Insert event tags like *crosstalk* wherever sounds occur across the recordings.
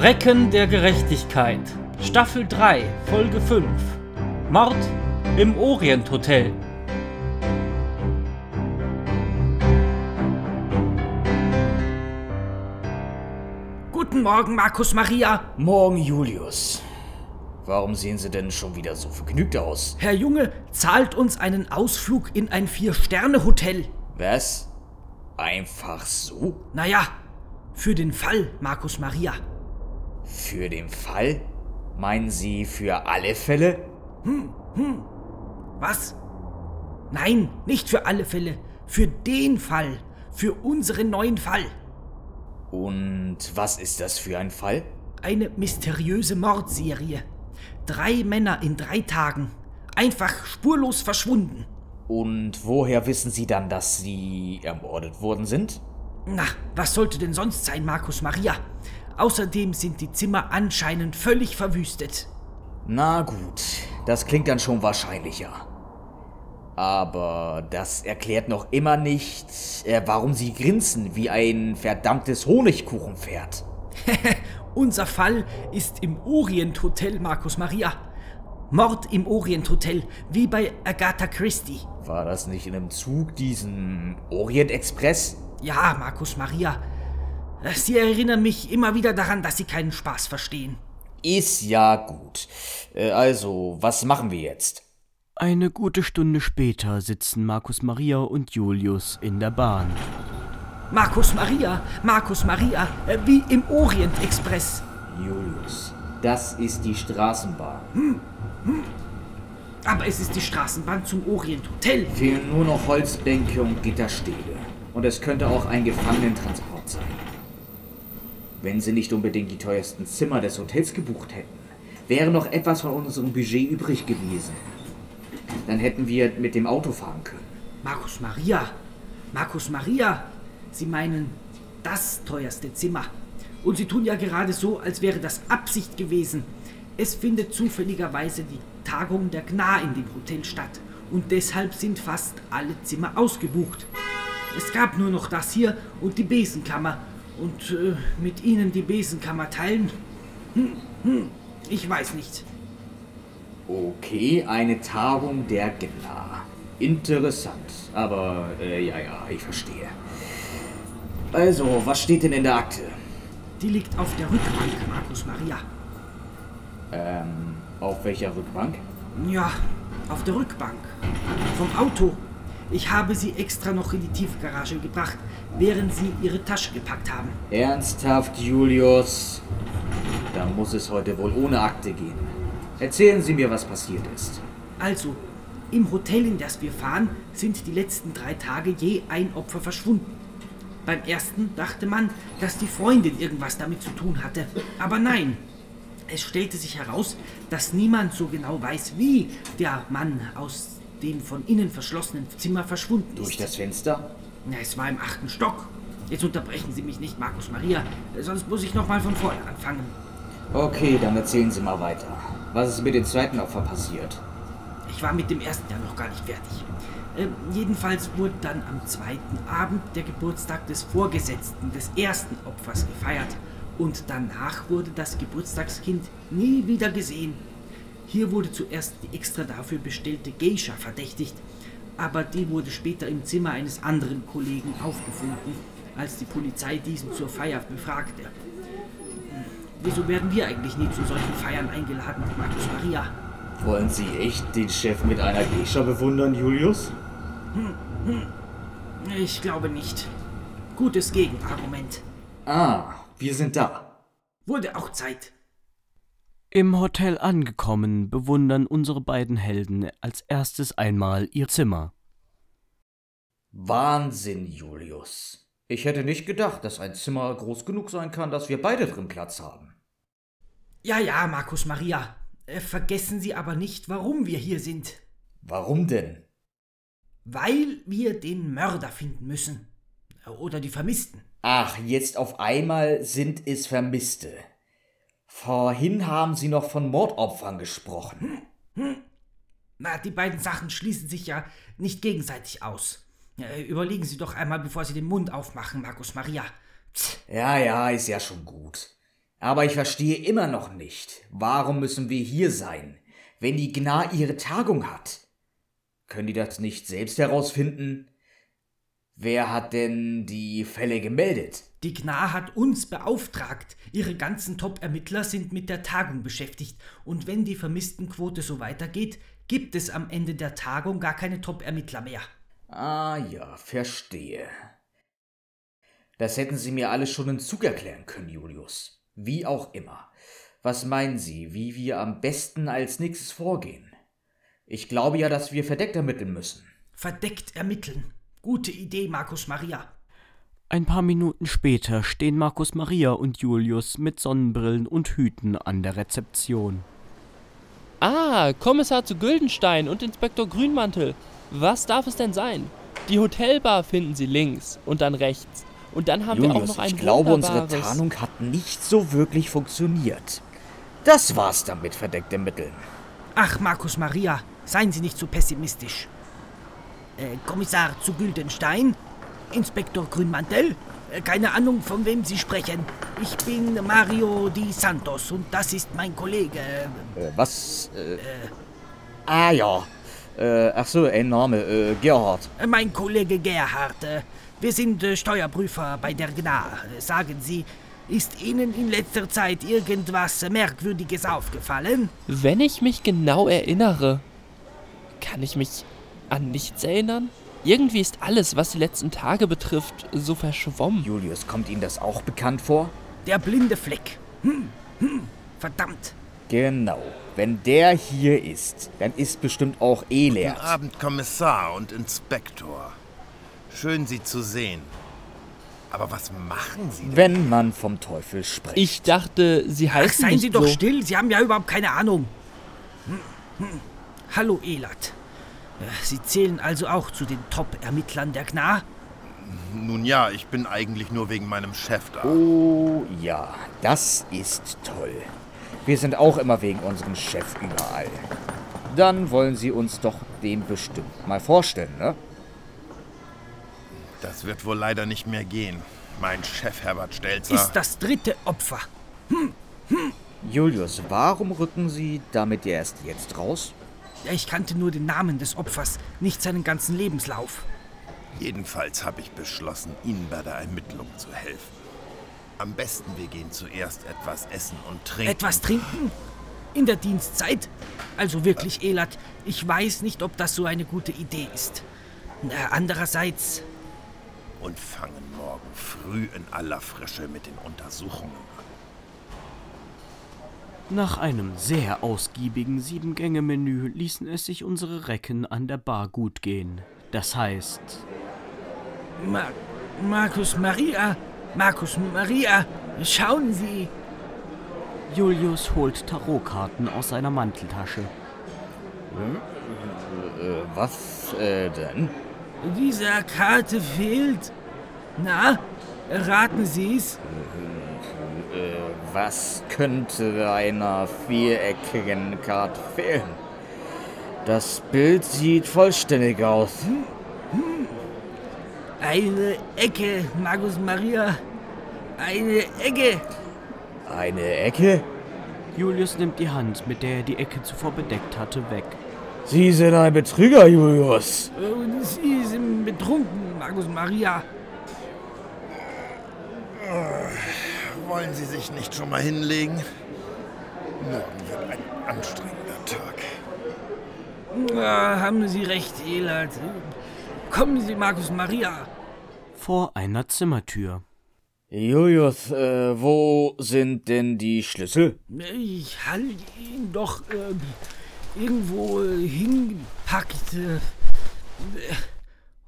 Recken der Gerechtigkeit. Staffel 3, Folge 5. Mord im Orient Hotel. Guten Morgen, Markus Maria. Morgen, Julius. Warum sehen Sie denn schon wieder so vergnügt aus? Herr Junge zahlt uns einen Ausflug in ein Vier-Sterne-Hotel. Was? Einfach so? Naja, für den Fall, Markus Maria. Für den Fall? Meinen Sie für alle Fälle? Was? Nein, nicht für alle Fälle. Für den Fall. Für unseren neuen Fall. Und was ist das für ein Fall? Eine mysteriöse Mordserie. Drei Männer in drei Tagen. Einfach spurlos verschwunden. Und woher wissen Sie dann, dass Sie ermordet worden sind? Na, was sollte denn sonst sein, Markus Maria? Außerdem sind die Zimmer anscheinend völlig verwüstet. Na gut, das klingt dann schon wahrscheinlicher. Aber das erklärt noch immer nicht, äh, warum Sie grinsen wie ein verdammtes Honigkuchenpferd. *laughs* Unser Fall ist im Orient Hotel, Markus Maria. Mord im Orient Hotel, wie bei Agatha Christie. War das nicht in einem Zug, diesen Orient Express? Ja, Markus Maria. Sie erinnern mich immer wieder daran, dass Sie keinen Spaß verstehen. Ist ja gut. Äh, Also, was machen wir jetzt? Eine gute Stunde später sitzen Markus Maria und Julius in der Bahn. Markus Maria, Markus Maria, äh, wie im Orient Express. Julius, das ist die Straßenbahn. Aber es ist die Straßenbahn zum Orient Hotel. Fehlen nur noch Holzbänke und Gitterstäbe. Und es könnte auch ein Gefangenentransport sein. Wenn Sie nicht unbedingt die teuersten Zimmer des Hotels gebucht hätten, wäre noch etwas von unserem Budget übrig gewesen. Dann hätten wir mit dem Auto fahren können. Markus Maria, Markus Maria, Sie meinen das teuerste Zimmer. Und Sie tun ja gerade so, als wäre das Absicht gewesen. Es findet zufälligerweise die Tagung der GNA in dem Hotel statt. Und deshalb sind fast alle Zimmer ausgebucht. Es gab nur noch das hier und die Besenkammer. Und äh, mit Ihnen die Besenkammer teilen? Hm, hm, ich weiß nicht. Okay, eine Tagung der GNA. Interessant. Aber, äh, ja, ja, ich verstehe. Also, was steht denn in der Akte? Die liegt auf der Rückbank, Markus Maria. Ähm, auf welcher Rückbank? Ja, auf der Rückbank. Vom Auto. Ich habe sie extra noch in die Tiefgarage gebracht, während sie ihre Tasche gepackt haben. Ernsthaft, Julius? Dann muss es heute wohl ohne Akte gehen. Erzählen Sie mir, was passiert ist. Also, im Hotel, in das wir fahren, sind die letzten drei Tage je ein Opfer verschwunden. Beim ersten dachte man, dass die Freundin irgendwas damit zu tun hatte. Aber nein. Es stellte sich heraus, dass niemand so genau weiß, wie der Mann aus dem von innen verschlossenen Zimmer verschwunden ist. Durch das Fenster? Na, es war im achten Stock. Jetzt unterbrechen Sie mich nicht, Markus Maria, sonst muss ich noch mal von vorne anfangen. Okay, dann erzählen Sie mal weiter. Was ist mit dem zweiten Opfer passiert? Ich war mit dem ersten ja noch gar nicht fertig. Ähm, jedenfalls wurde dann am zweiten Abend der Geburtstag des Vorgesetzten des ersten Opfers gefeiert. Und danach wurde das Geburtstagskind nie wieder gesehen. Hier wurde zuerst die extra dafür bestellte Geisha verdächtigt, aber die wurde später im Zimmer eines anderen Kollegen aufgefunden, als die Polizei diesen zur Feier befragte. Hm, Wieso werden wir eigentlich nie zu solchen Feiern eingeladen, Markus Maria? Wollen Sie echt den Chef mit einer Geisha bewundern, Julius? Ich glaube nicht. Gutes Gegenargument. Ah, wir sind da. Wurde auch Zeit. Im Hotel angekommen, bewundern unsere beiden Helden als erstes einmal ihr Zimmer. Wahnsinn, Julius. Ich hätte nicht gedacht, dass ein Zimmer groß genug sein kann, dass wir beide drin Platz haben. Ja, ja, Markus Maria. Äh, vergessen Sie aber nicht, warum wir hier sind. Warum denn? Weil wir den Mörder finden müssen. Oder die Vermissten. Ach, jetzt auf einmal sind es Vermisste. Vorhin haben Sie noch von Mordopfern gesprochen. Na, die beiden Sachen schließen sich ja nicht gegenseitig aus. Äh, überlegen Sie doch einmal, bevor Sie den Mund aufmachen, Markus Maria. Psst. Ja, ja, ist ja schon gut. Aber ich verstehe immer noch nicht, warum müssen wir hier sein, wenn die Gna ihre Tagung hat? Können die das nicht selbst herausfinden? Wer hat denn die Fälle gemeldet? Die GNA hat uns beauftragt. Ihre ganzen Top-Ermittler sind mit der Tagung beschäftigt. Und wenn die Vermisstenquote so weitergeht, gibt es am Ende der Tagung gar keine Top-Ermittler mehr. Ah ja, verstehe. Das hätten Sie mir alles schon in Zug erklären können, Julius. Wie auch immer. Was meinen Sie, wie wir am besten als nächstes vorgehen? Ich glaube ja, dass wir verdeckt ermitteln müssen. Verdeckt ermitteln. Gute Idee, Markus Maria. Ein paar Minuten später stehen Markus Maria und Julius mit Sonnenbrillen und Hüten an der Rezeption. Ah, Kommissar zu Güldenstein und Inspektor Grünmantel. Was darf es denn sein? Die Hotelbar finden Sie links und dann rechts. Und dann haben wir auch Julius, noch ein ich glaube, unsere Tarnung hat nicht so wirklich funktioniert. Das war's dann mit verdeckte Mitteln. Ach, Markus Maria, seien Sie nicht so pessimistisch. Äh, Kommissar zu Güldenstein? Inspektor Grünmantel? Äh, keine Ahnung, von wem Sie sprechen. Ich bin Mario Di Santos und das ist mein Kollege. Äh, was? Äh, ah ja. Äh, ach so, ein Name. Äh, Gerhard. Äh, Mein Kollege Gerhard. Äh, Wir sind äh, Steuerprüfer bei der GNA. Äh, Sagen Sie, ist Ihnen in letzter Zeit irgendwas Merkwürdiges aufgefallen? Wenn ich mich genau erinnere, kann ich mich an nichts erinnern? Irgendwie ist alles, was die letzten Tage betrifft, so verschwommen. Julius, kommt Ihnen das auch bekannt vor? Der blinde Fleck. Hm, hm, verdammt. Genau. Wenn der hier ist, dann ist bestimmt auch Elert. Guten Abend, Kommissar und Inspektor. Schön, Sie zu sehen. Aber was machen Sie denn? Wenn man vom Teufel spricht. Ich dachte, Sie Ach, heißen seien nicht Sie doch so. still, Sie haben ja überhaupt keine Ahnung. Hm, hm. Hallo, Elat. Sie zählen also auch zu den Top-Ermittlern der GNA? Nun ja, ich bin eigentlich nur wegen meinem Chef da. Oh ja, das ist toll. Wir sind auch immer wegen unserem Chef überall. Dann wollen Sie uns doch den bestimmt mal vorstellen, ne? Das wird wohl leider nicht mehr gehen. Mein Chef Herbert Stelzer. Ist das dritte Opfer. Julius, warum rücken Sie damit erst jetzt raus? Ja, Ich kannte nur den Namen des Opfers, nicht seinen ganzen Lebenslauf. Jedenfalls habe ich beschlossen, Ihnen bei der Ermittlung zu helfen. Am besten, wir gehen zuerst etwas essen und trinken. Etwas trinken? In der Dienstzeit? Also wirklich, Elat, ich weiß nicht, ob das so eine gute Idee ist. Andererseits, Und fangen morgen früh in aller Frische mit den Untersuchungen an. Nach einem sehr ausgiebigen Sieben-Gänge-Menü ließen es sich unsere Recken an der Bar gut gehen. Das heißt, Ma Markus Maria, Markus Maria, schauen Sie. Julius holt Tarotkarten aus seiner Manteltasche. Äh, was äh, denn? Dieser Karte fehlt. Na, raten Sie es. Was könnte einer viereckigen Karte fehlen? Das Bild sieht vollständig aus. Eine Ecke, Markus Maria. Eine Ecke. Eine Ecke? Julius nimmt die Hand, mit der er die Ecke zuvor bedeckt hatte, weg. Sie sind ein Betrüger, Julius. Und Sie sind betrunken, Markus Maria. Wollen Sie sich nicht schon mal hinlegen? Morgen wird ein anstrengender Tag. Ja, haben Sie recht, Elat. Kommen Sie, Markus Maria. Vor einer Zimmertür. Julius, äh, wo sind denn die Schlüssel? Ich halte ihn doch ähm, irgendwo äh, hingepackt. Äh,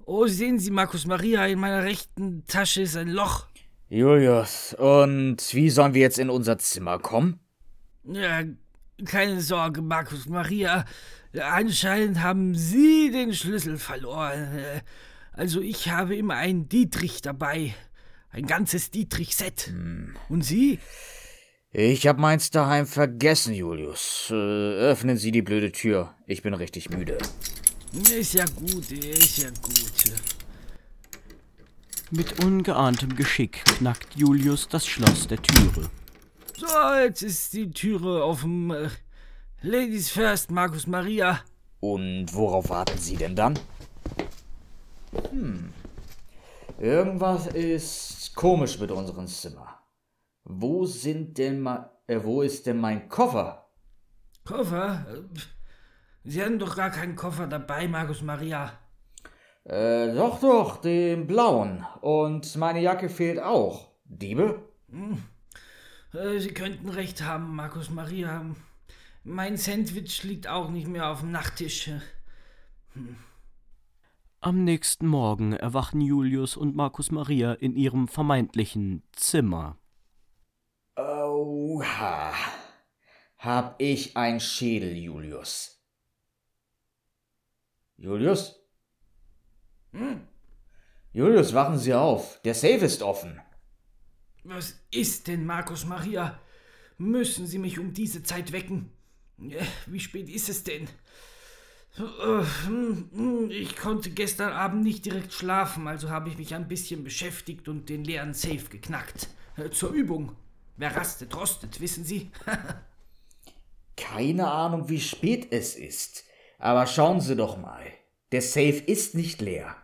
oh, sehen Sie, Markus Maria, in meiner rechten Tasche ist ein Loch. Julius, und wie sollen wir jetzt in unser Zimmer kommen? Ja, keine Sorge, Markus Maria. Anscheinend haben Sie den Schlüssel verloren. Äh, Also ich habe immer einen Dietrich dabei. Ein ganzes Dietrich-Set. Und Sie? Ich hab meins daheim vergessen, Julius. Äh, öffnen Sie die blöde Tür. Ich bin richtig müde. Ist ja gut, ist ja gut. Mit ungeahntem Geschick knackt Julius das Schloss der Türe. So, jetzt ist die Türe offen. Äh, Ladies first, Markus Maria. Und worauf warten Sie denn dann? Hm. Irgendwas ist komisch mit unserem Zimmer. Wo sind denn ma äh, wo ist denn mein Koffer? Koffer? Äh, Sie hatten doch gar keinen Koffer dabei, Markus Maria. Äh, doch, doch, den blauen. Und meine Jacke fehlt auch. Diebe? Hm. Äh, Sie könnten recht haben, Markus Maria. Mein Sandwich liegt auch nicht mehr auf dem Nachttisch. Hm. Am nächsten Morgen erwachen Julius und Markus Maria in ihrem vermeintlichen Zimmer. Oha. Hab ich ein Schädel, Julius. Julius? Hm? Julius, wachen Sie auf. Der Safe ist offen. Was ist denn, Markus Maria? Müssen Sie mich um diese Zeit wecken? Wie spät ist es denn? Ich konnte gestern Abend nicht direkt schlafen, also habe ich mich ein bisschen beschäftigt und den leeren Safe geknackt. Zur Übung. Wer rastet, rostet, wissen Sie? *laughs* Keine Ahnung, wie spät es ist. Aber schauen Sie doch mal. Der Safe ist nicht leer.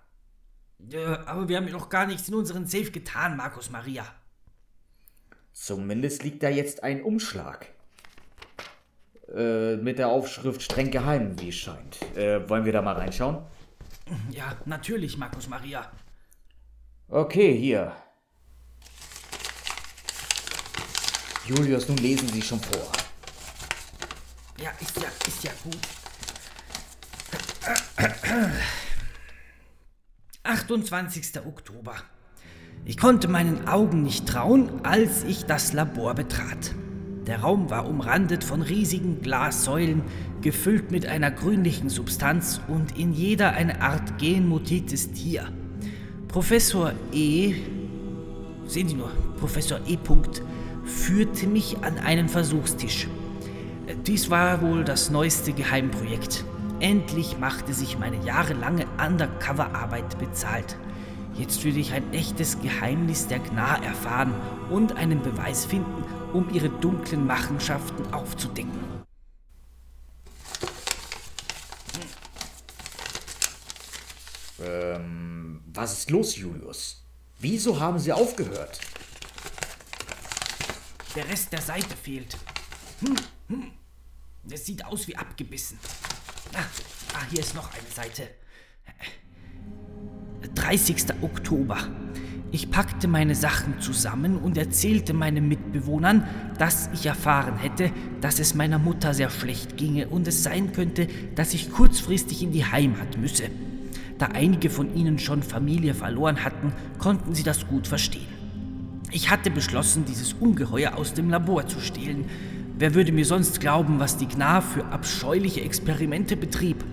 Ja, aber wir haben ja noch gar nichts in unseren Safe getan, Markus Maria. Zumindest liegt da jetzt ein Umschlag. Äh, mit der Aufschrift streng geheim, wie es scheint. Äh, wollen wir da mal reinschauen? Ja, natürlich, Markus Maria. Okay, hier. Julius, nun lesen Sie schon vor. Ja, ist ja, ist ja gut. 28. Oktober. Ich konnte meinen Augen nicht trauen, als ich das Labor betrat. Der Raum war umrandet von riesigen Glassäulen, gefüllt mit einer grünlichen Substanz und in jeder eine Art genmutiertes Tier. Professor E. Sehen Sie nur, Professor E. führte mich an einen Versuchstisch. Dies war wohl das neueste Geheimprojekt. Endlich machte sich meine jahrelange Undercover-Arbeit bezahlt. Jetzt würde ich ein echtes Geheimnis der Gnar erfahren und einen Beweis finden, um ihre dunklen Machenschaften aufzudecken. Ähm, was ist los, Julius? Wieso haben Sie aufgehört? Der Rest der Seite fehlt. Hm, hm. Es sieht aus wie abgebissen. Ah, ah, hier ist noch eine Seite. 30. Oktober. Ich packte meine Sachen zusammen und erzählte meinen Mitbewohnern, dass ich erfahren hätte, dass es meiner Mutter sehr schlecht ginge und es sein könnte, dass ich kurzfristig in die Heimat müsse. Da einige von ihnen schon Familie verloren hatten, konnten sie das gut verstehen. Ich hatte beschlossen, dieses Ungeheuer aus dem Labor zu stehlen. Wer würde mir sonst glauben, was die Gnar für abscheuliche Experimente betrieb?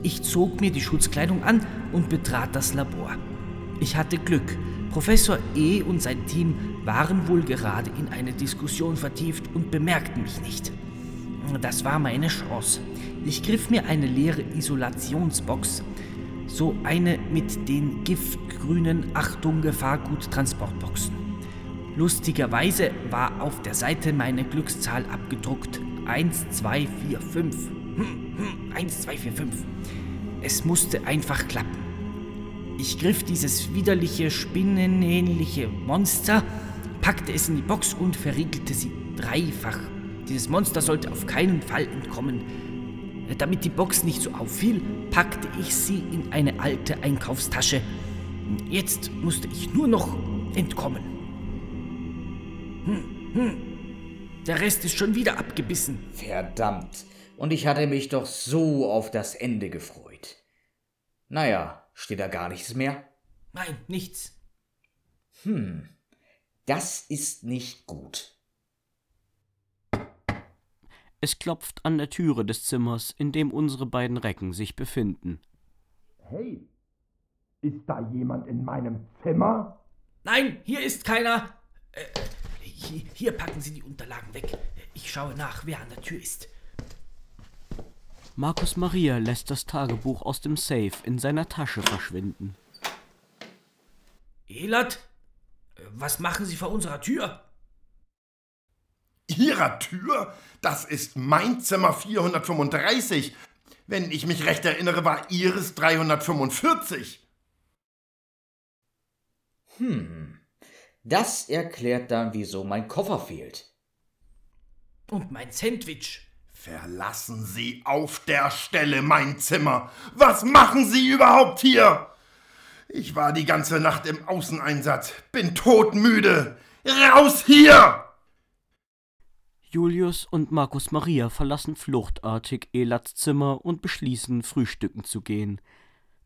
Ich zog mir die Schutzkleidung an und betrat das Labor. Ich hatte Glück, Professor E. und sein Team waren wohl gerade in eine Diskussion vertieft und bemerkten mich nicht. Das war meine Chance. Ich griff mir eine leere Isolationsbox, so eine mit den giftgrünen Achtung Gefahrgut Transportboxen. Lustigerweise war auf der Seite meine Glückszahl abgedruckt. 1, 2, 4, 5. Hm, hm, 1, 2, 4, 5. Es musste einfach klappen. Ich griff dieses widerliche, spinnenähnliche Monster, packte es in die Box und verriegelte sie dreifach. Dieses Monster sollte auf keinen Fall entkommen. Damit die Box nicht so auffiel, packte ich sie in eine alte Einkaufstasche. Jetzt musste ich nur noch entkommen. Hm, hm. Der Rest ist schon wieder abgebissen. Verdammt. Und ich hatte mich doch so auf das Ende gefreut. Naja, Steht da gar nichts mehr? Nein, nichts. Hm, das ist nicht gut. Es klopft an der Türe des Zimmers, in dem unsere beiden Recken sich befinden. Hey, ist da jemand in meinem Zimmer? Nein, hier ist keiner. Äh, hier, hier packen Sie die Unterlagen weg. Ich schaue nach, wer an der Tür ist. Markus Maria lässt das Tagebuch aus dem Safe in seiner Tasche verschwinden. Elat, was machen Sie vor unserer Tür? Ihrer Tür? Das ist mein Zimmer 435. Wenn ich mich recht erinnere, war Ihres 345. Hm, das erklärt dann, wieso mein Koffer fehlt. Und mein Sandwich. Verlassen Sie auf der Stelle mein Zimmer. Was machen Sie überhaupt hier? Ich war die ganze Nacht im Außeneinsatz, bin todmüde. Raus hier! Julius und Markus Maria verlassen fluchtartig Elats Zimmer und beschließen, frühstücken zu gehen.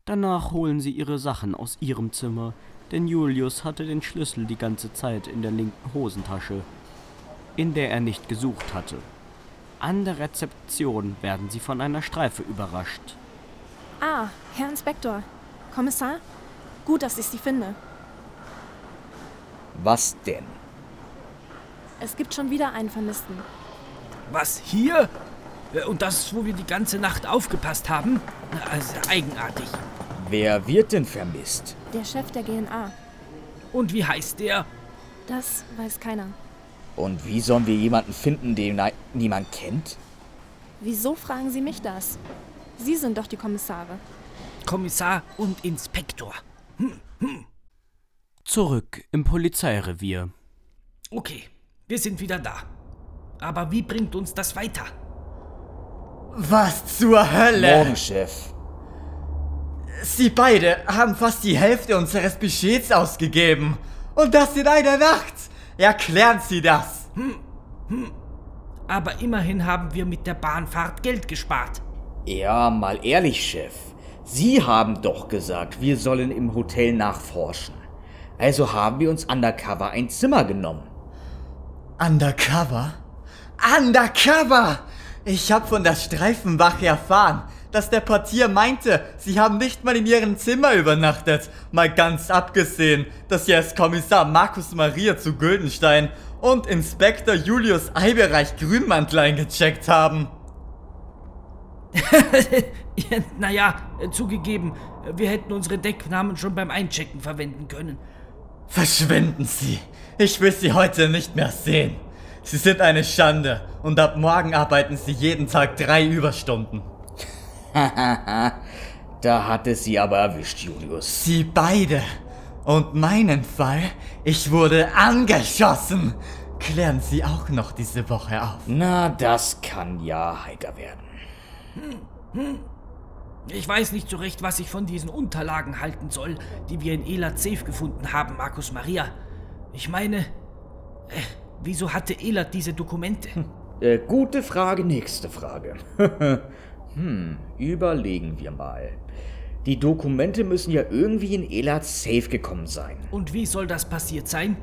Danach holen sie ihre Sachen aus ihrem Zimmer, denn Julius hatte den Schlüssel die ganze Zeit in der linken Hosentasche, in der er nicht gesucht hatte. An der Rezeption werden sie von einer Streife überrascht. Ah, Herr Inspektor. Kommissar? Gut, dass ich Sie finde. Was denn? Es gibt schon wieder einen Vermissten. Was, hier? Äh, Und das ist, wo wir die ganze Nacht aufgepasst haben? Also eigenartig. Wer wird denn vermisst? Der Chef der GNA. Und wie heißt der? Das weiß keiner. Und wie sollen wir jemanden finden, den niemand kennt? Wieso fragen Sie mich das? Sie sind doch die Kommissare. Kommissar und Inspektor. Zurück im Polizeirevier. Okay, wir sind wieder da. Aber wie bringt uns das weiter? Was zur Hölle? Morgen, Chef. Sie beide haben fast die Hälfte unseres Budgets ausgegeben. Und das in einer Nacht. Erklären Sie das. Aber immerhin haben wir mit der Bahnfahrt Geld gespart. Ja, mal ehrlich, Chef. Sie haben doch gesagt, wir sollen im Hotel nachforschen. Also haben wir uns undercover ein Zimmer genommen. Undercover? Undercover! Ich habe von der Streifenwache erfahren, dass der Portier meinte, sie haben nicht mal in ihrem Zimmer übernachtet. Mal ganz abgesehen, dass sie als Kommissar Markus Maria zu Güldenstein und Inspektor Julius Eibereich Grünmantel eingecheckt haben. *laughs* Ja, naja, äh, zugegeben, wir hätten unsere Decknamen schon beim Einchecken verwenden können. Verschwinden Sie! Ich will Sie heute nicht mehr sehen. Sie sind eine Schande und ab morgen arbeiten Sie jeden Tag drei Überstunden. *laughs* Da hat es sie aber erwischt, Julius. Sie beide. Und meinen Fall, ich wurde angeschossen. Klären Sie auch noch diese Woche auf. Na, das kann ja heiter werden. Ich weiß nicht so recht, was ich von diesen Unterlagen halten soll, die wir in Elat Safe gefunden haben, Markus Maria. Ich meine, äh, wieso hatte Elat diese Dokumente? Äh, gute Frage, nächste Frage. *laughs* hm, überlegen wir mal. Die Dokumente müssen ja irgendwie in Elats Safe gekommen sein. Und wie soll das passiert sein?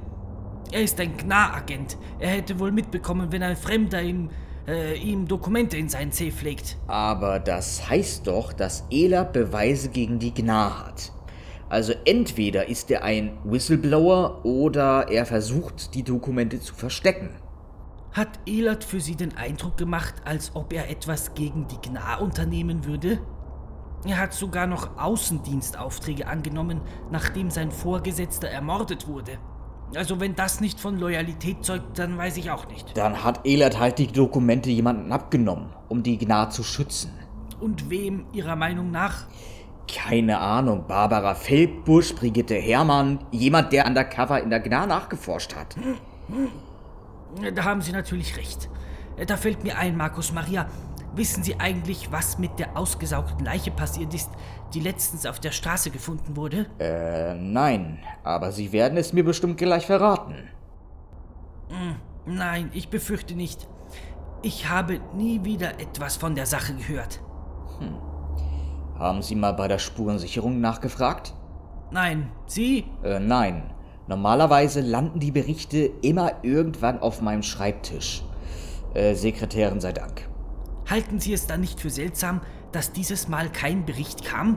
Er ist ein Gna-Agent. Er hätte wohl mitbekommen, wenn ein Fremder ihm, äh, ihm Dokumente in sein Safe legt. Aber das heißt doch, dass Elat Beweise gegen die Gna hat. Also entweder ist er ein Whistleblower oder er versucht, die Dokumente zu verstecken. Hat Elat für Sie den Eindruck gemacht, als ob er etwas gegen die Gna unternehmen würde? Er hat sogar noch Außendienstaufträge angenommen, nachdem sein Vorgesetzter ermordet wurde. Also wenn das nicht von Loyalität zeugt, dann weiß ich auch nicht. Dann hat Elat halt die Dokumente jemanden abgenommen, um die Gna zu schützen. Und wem Ihrer Meinung nach? Keine Ahnung, Barbara Feldbusch, Brigitte Herrmann, jemand, der undercover in der Gna nachgeforscht hat. Da haben Sie natürlich recht. Da fällt mir ein, Markus Maria. Wissen Sie eigentlich, was mit der ausgesaugten Leiche passiert ist, die letztens auf der Straße gefunden wurde? Äh, nein, aber Sie werden es mir bestimmt gleich verraten. Nein, ich befürchte nicht. Ich habe nie wieder etwas von der Sache gehört. Haben Sie mal bei der Spurensicherung nachgefragt? Nein, Sie? Äh, nein. Normalerweise landen die Berichte immer irgendwann auf meinem Schreibtisch. Äh, Sekretärin sei Dank. Halten Sie es dann nicht für seltsam, dass dieses Mal kein Bericht kam?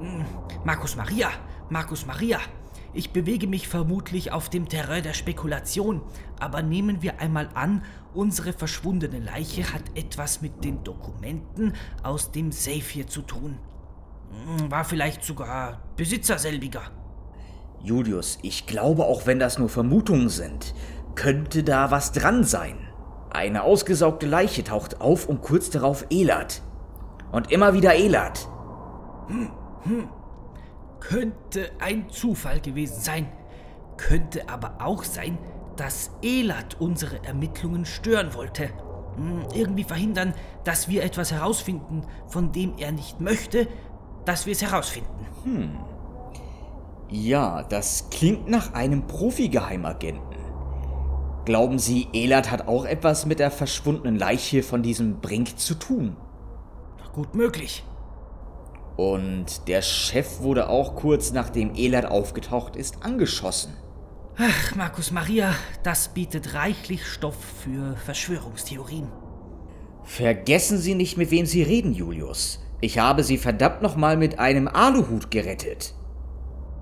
Hm, Markus Maria, Markus Maria. Ich bewege mich vermutlich auf dem Terrain der Spekulation, aber nehmen wir einmal an, unsere verschwundene Leiche hat etwas mit den Dokumenten aus dem Safe hier zu tun. Hm, War vielleicht sogar Besitzer selbiger. Julius, ich glaube, auch wenn das nur Vermutungen sind, könnte da was dran sein. Eine ausgesaugte Leiche taucht auf und kurz darauf Elat. Und immer wieder Elat. Könnte ein Zufall gewesen sein. Könnte aber auch sein, dass Elat unsere Ermittlungen stören wollte. Hm, Irgendwie verhindern, dass wir etwas herausfinden, von dem er nicht möchte, dass wir es herausfinden. Ja, das klingt nach einem Profi-Geheimagenten. Glauben Sie, Elat hat auch etwas mit der verschwundenen Leiche von diesem Brink zu tun? Gut möglich. Und der Chef wurde auch kurz nachdem Elat aufgetaucht ist angeschossen. Ach, Markus Maria, das bietet reichlich Stoff für Verschwörungstheorien. Vergessen Sie nicht, mit wem Sie reden, Julius. Ich habe Sie verdammt nochmal mit einem Aluhut gerettet.